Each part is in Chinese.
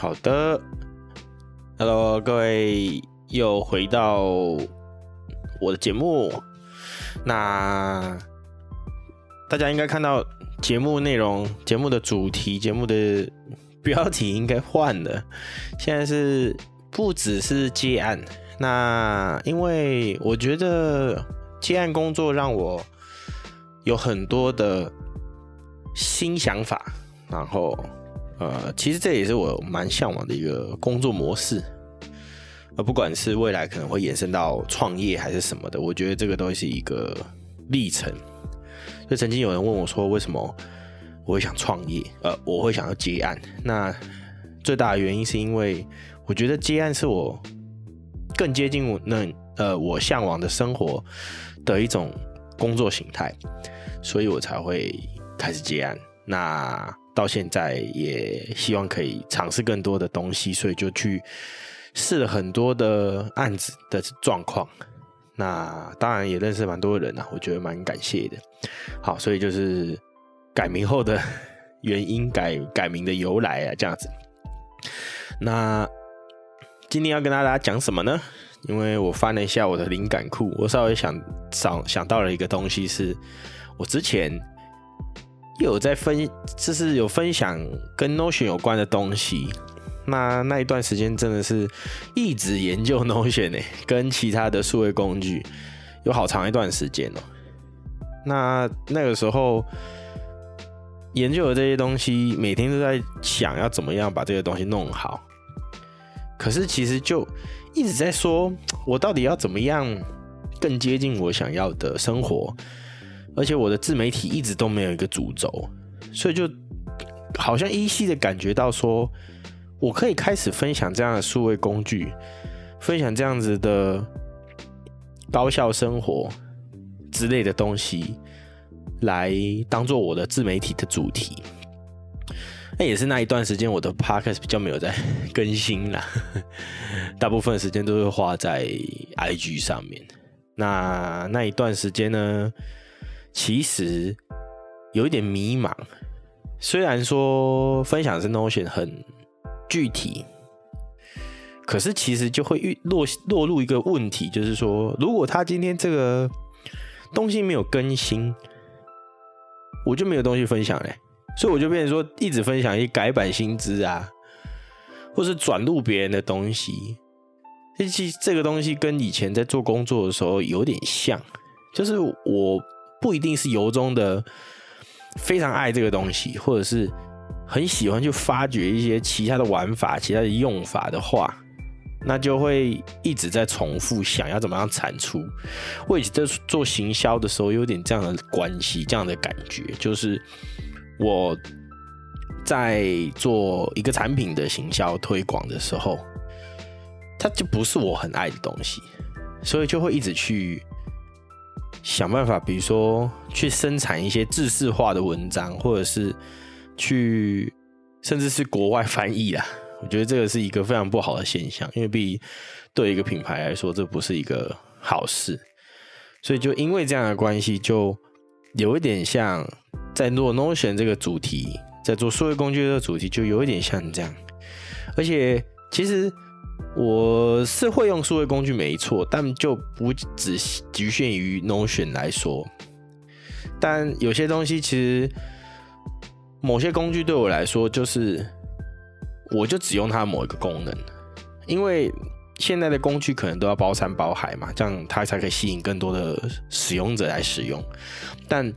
好的，Hello，各位又回到我的节目。那大家应该看到节目内容、节目的主题、节目的标题应该换了。现在是不只是接案，那因为我觉得接案工作让我有很多的新想法，然后。呃，其实这也是我蛮向往的一个工作模式，呃不管是未来可能会延伸到创业还是什么的，我觉得这个都是一个历程。就曾经有人问我说，为什么我会想创业？呃，我会想要接案。那最大的原因是因为我觉得接案是我更接近我那呃我向往的生活的一种工作形态，所以我才会开始接案。那到现在也希望可以尝试更多的东西，所以就去试了很多的案子的状况。那当然也认识蛮多人啊，我觉得蛮感谢的。好，所以就是改名后的原因，改改名的由来啊，这样子。那今天要跟大家讲什么呢？因为我翻了一下我的灵感库，我稍微想想想到了一个东西，是我之前。有在分，就是有分享跟 Notion 有关的东西。那那一段时间真的是一直研究 Notion 呢，跟其他的数位工具有好长一段时间哦。那那个时候研究的这些东西，每天都在想要怎么样把这个东西弄好。可是其实就一直在说，我到底要怎么样更接近我想要的生活。而且我的自媒体一直都没有一个主轴，所以就好像依稀的感觉到说，我可以开始分享这样的数位工具，分享这样子的高效生活之类的东西，来当做我的自媒体的主题。那也是那一段时间，我的 podcast 比较没有在更新啦，大部分时间都是花在 IG 上面。那那一段时间呢，其实有一点迷茫，虽然说分享是 Notion 很具体，可是其实就会遇落落入一个问题，就是说，如果他今天这个东西没有更新，我就没有东西分享嘞，所以我就变成说一直分享一些改版新知啊，或是转录别人的东西。其实这个东西跟以前在做工作的时候有点像，就是我。不一定是由衷的非常爱这个东西，或者是很喜欢去发掘一些其他的玩法、其他的用法的话，那就会一直在重复想要怎么样产出。我以前在做行销的时候，有点这样的关系，这样的感觉，就是我在做一个产品的行销推广的时候，它就不是我很爱的东西，所以就会一直去。想办法，比如说去生产一些制式化的文章，或者是去甚至是国外翻译啦。我觉得这个是一个非常不好的现象，因为毕对一个品牌来说，这不是一个好事。所以就因为这样的关系，就有一点像在做 Notion 这个主题，在做数位工具这个主题，就有一点像这样。而且其实。我是会用数位工具没错，但就不只局限于 Notion 来说。但有些东西其实，某些工具对我来说，就是我就只用它某一个功能，因为现在的工具可能都要包山包海嘛，这样它才可以吸引更多的使用者来使用。但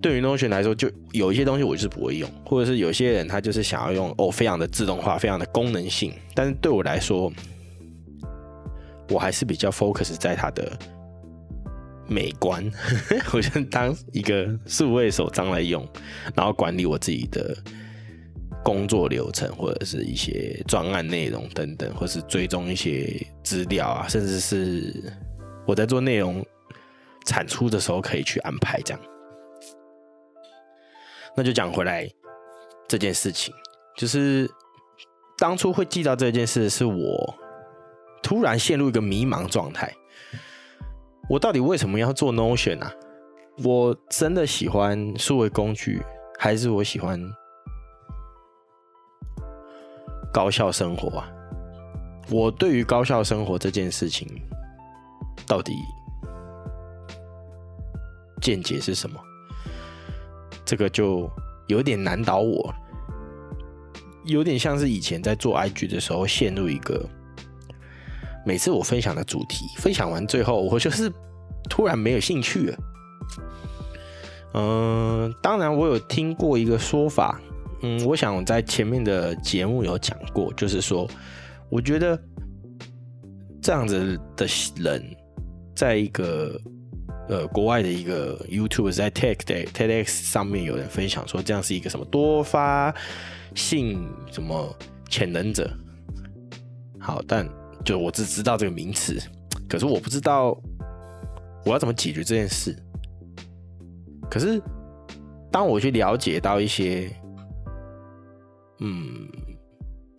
对于 Notion 来说，就有一些东西我是不会用，或者是有些人他就是想要用哦，非常的自动化，非常的功能性。但是对我来说，我还是比较 focus 在它的美观，我就当一个数位手帐来用，然后管理我自己的工作流程，或者是一些专案内容等等，或是追踪一些资料啊，甚至是我在做内容产出的时候可以去安排这样。那就讲回来这件事情，就是当初会记到这件事，是我突然陷入一个迷茫状态。我到底为什么要做 Notion 啊？我真的喜欢数位工具，还是我喜欢高效生活啊？我对于高效生活这件事情，到底见解是什么？这个就有点难倒我，有点像是以前在做 IG 的时候陷入一个，每次我分享的主题分享完最后，我就是突然没有兴趣了。嗯，当然我有听过一个说法，嗯，我想我在前面的节目有讲过，就是说，我觉得这样子的人，在一个。呃，国外的一个 YouTube 在 TED TEDx 上面有人分享说，这样是一个什么多发性什么潜能者。好，但就我只知道这个名词，可是我不知道我要怎么解决这件事。可是当我去了解到一些，嗯，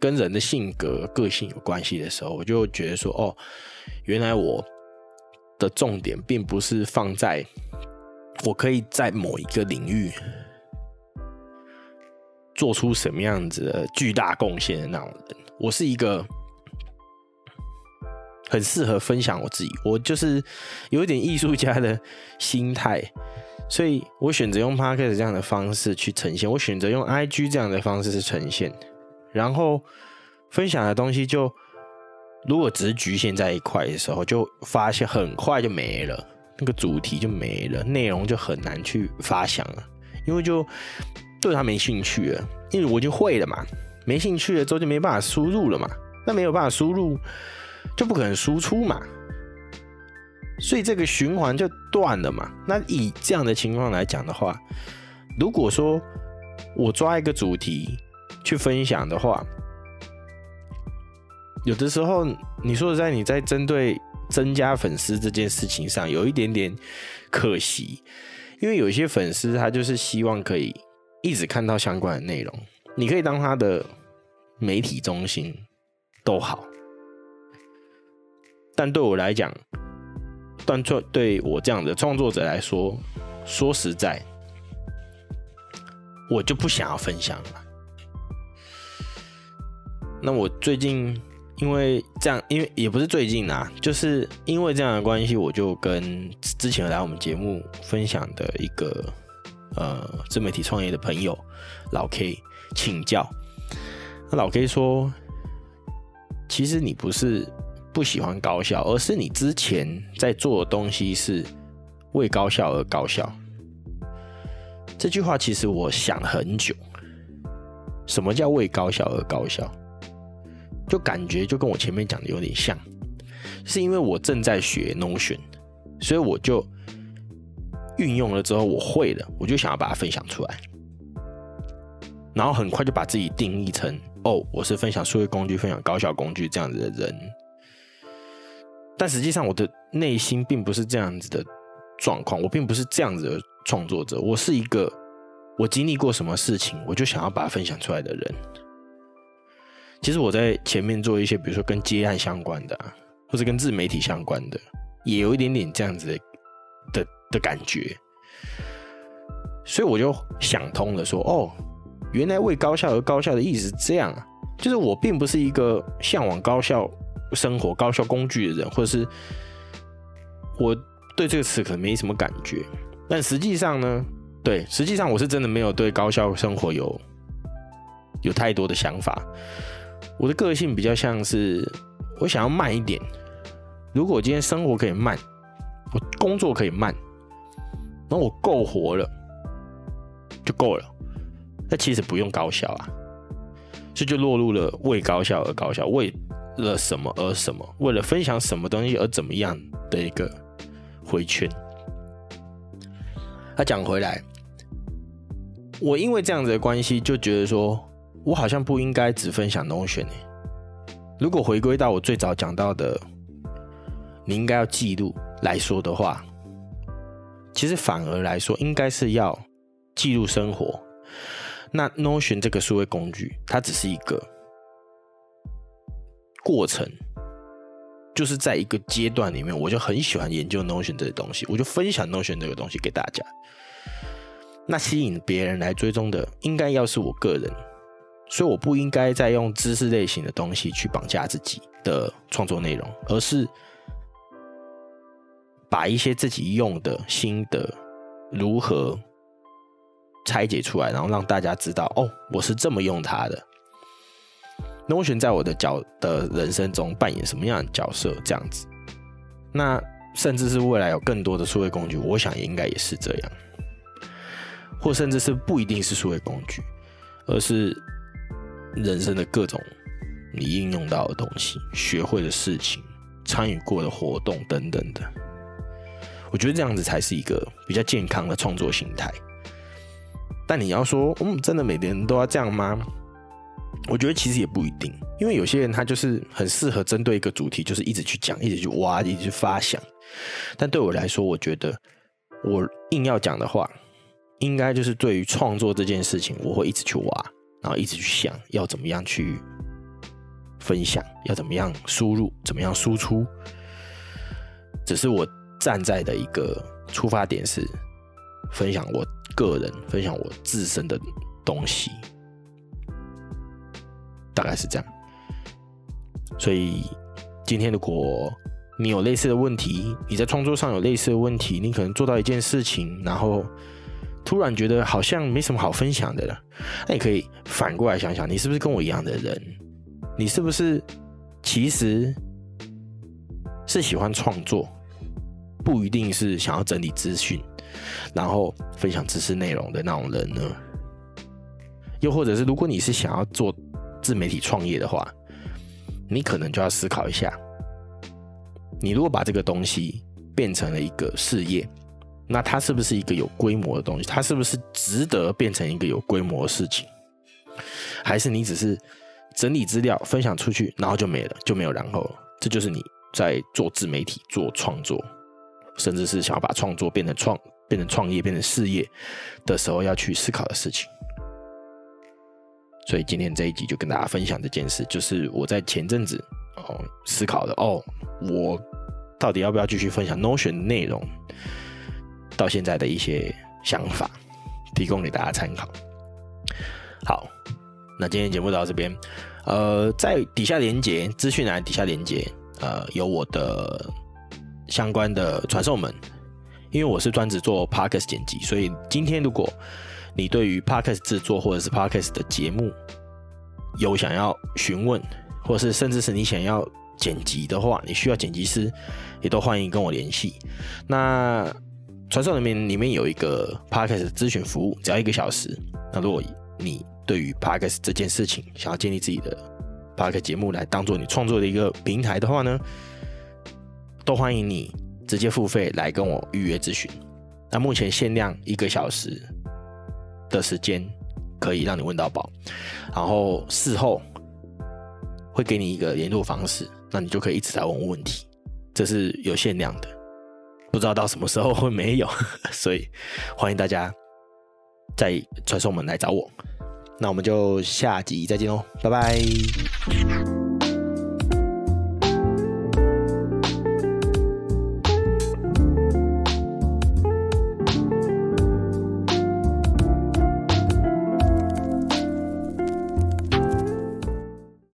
跟人的性格、个性有关系的时候，我就觉得说，哦，原来我。的重点并不是放在我可以在某一个领域做出什么样子的巨大贡献的那种人。我是一个很适合分享我自己，我就是有一点艺术家的心态，所以我选择用 Podcast 这样的方式去呈现，我选择用 IG 这样的方式去呈现，然后分享的东西就。如果只是局限在一块的时候，就发现很快就没了，那个主题就没了，内容就很难去发想了，因为就对他没兴趣了，因为我就会了嘛，没兴趣了之后就没办法输入了嘛，那没有办法输入，就不可能输出嘛，所以这个循环就断了嘛。那以这样的情况来讲的话，如果说我抓一个主题去分享的话，有的时候，你说实在，你在针对增加粉丝这件事情上有一点点可惜，因为有一些粉丝他就是希望可以一直看到相关的内容，你可以当他的媒体中心都好，但对我来讲，但对对我这样的创作者来说，说实在，我就不想要分享了。那我最近。因为这样，因为也不是最近啊，就是因为这样的关系，我就跟之前来我们节目分享的一个呃自媒体创业的朋友老 K 请教。那老 K 说，其实你不是不喜欢高效，而是你之前在做的东西是为高效而高效。这句话其实我想了很久，什么叫为高效而高效？就感觉就跟我前面讲的有点像，是因为我正在学 Notion，所以我就运用了之后我会了，我就想要把它分享出来，然后很快就把自己定义成哦，我是分享数位工具、分享高效工具这样子的人，但实际上我的内心并不是这样子的状况，我并不是这样子的创作者，我是一个我经历过什么事情，我就想要把它分享出来的人。其实我在前面做一些，比如说跟接案相关的，或者跟自媒体相关的，也有一点点这样子的的感觉，所以我就想通了，说哦，原来为高效而高效的意思是这样啊，就是我并不是一个向往高效生活、高效工具的人，或者是我对这个词可能没什么感觉，但实际上呢，对，实际上我是真的没有对高效生活有有太多的想法。我的个性比较像是，我想要慢一点。如果我今天生活可以慢，我工作可以慢，然后我够活了，就够了。那其实不用高效啊，这就落入了为高效而高效，为了什么而什么，为了分享什么东西而怎么样的一个回圈。他讲回来，我因为这样子的关系，就觉得说。我好像不应该只分享 Notion 欸。如果回归到我最早讲到的，你应该要记录来说的话，其实反而来说，应该是要记录生活。那 Notion 这个数位工具，它只是一个过程，就是在一个阶段里面，我就很喜欢研究 Notion 这个东西，我就分享 Notion 这个东西给大家。那吸引别人来追踪的，应该要是我个人。所以我不应该再用知识类型的东西去绑架自己的创作内容，而是把一些自己用的心得如何拆解出来，然后让大家知道哦，我是这么用它的。Notion 在我的角的人生中扮演什么样的角色？这样子，那甚至是未来有更多的数位工具，我想也应该也是这样，或甚至是不一定是数位工具，而是人生的各种你应用到的东西、学会的事情、参与过的活动等等的。我觉得这样子才是一个比较健康的创作形态。但你要说，嗯，真的每个人都要这样吗？我觉得其实也不一定，因为有些人他就是很适合针对一个主题，就是一直去讲，一直去挖，一直去发想。但对我来说，我觉得我硬要讲的话，应该就是对于创作这件事情，我会一直去挖，然后一直去想要怎么样去分享，要怎么样输入，怎么样输出。只是我站在的一个出发点是分享我个人，分享我自身的东西。大概是这样，所以今天如果你有类似的问题，你在创作上有类似的问题，你可能做到一件事情，然后突然觉得好像没什么好分享的了，那你可以反过来想想，你是不是跟我一样的人？你是不是其实是喜欢创作，不一定是想要整理资讯，然后分享知识内容的那种人呢？又或者是如果你是想要做自媒体创业的话，你可能就要思考一下，你如果把这个东西变成了一个事业，那它是不是一个有规模的东西？它是不是值得变成一个有规模的事情？还是你只是整理资料分享出去，然后就没了，就没有然后了？这就是你在做自媒体、做创作，甚至是想要把创作变成创、变成创业、变成事业的时候要去思考的事情。所以今天这一集就跟大家分享这件事，就是我在前阵子哦思考的哦，我到底要不要继续分享 Notion 内容，到现在的一些想法，提供给大家参考。好，那今天节目到这边，呃，在底下连接资讯栏底下连接，呃，有我的相关的传送门，因为我是专职做 Podcast 剪辑，所以今天如果你对于 Podcast 制作或者是 Podcast 的节目有想要询问，或是甚至是你想要剪辑的话，你需要剪辑师，也都欢迎跟我联系。那传送里面里面有一个 Podcast 咨询服务，只要一个小时。那如果你对于 Podcast 这件事情想要建立自己的 Podcast 节目来当做你创作的一个平台的话呢，都欢迎你直接付费来跟我预约咨询。那目前限量一个小时。的时间可以让你问到宝，然后事后会给你一个联络方式，那你就可以一直在问问题，这是有限量的，不知道到什么时候会没有，所以欢迎大家在传送门来找我，那我们就下集再见喽，拜拜。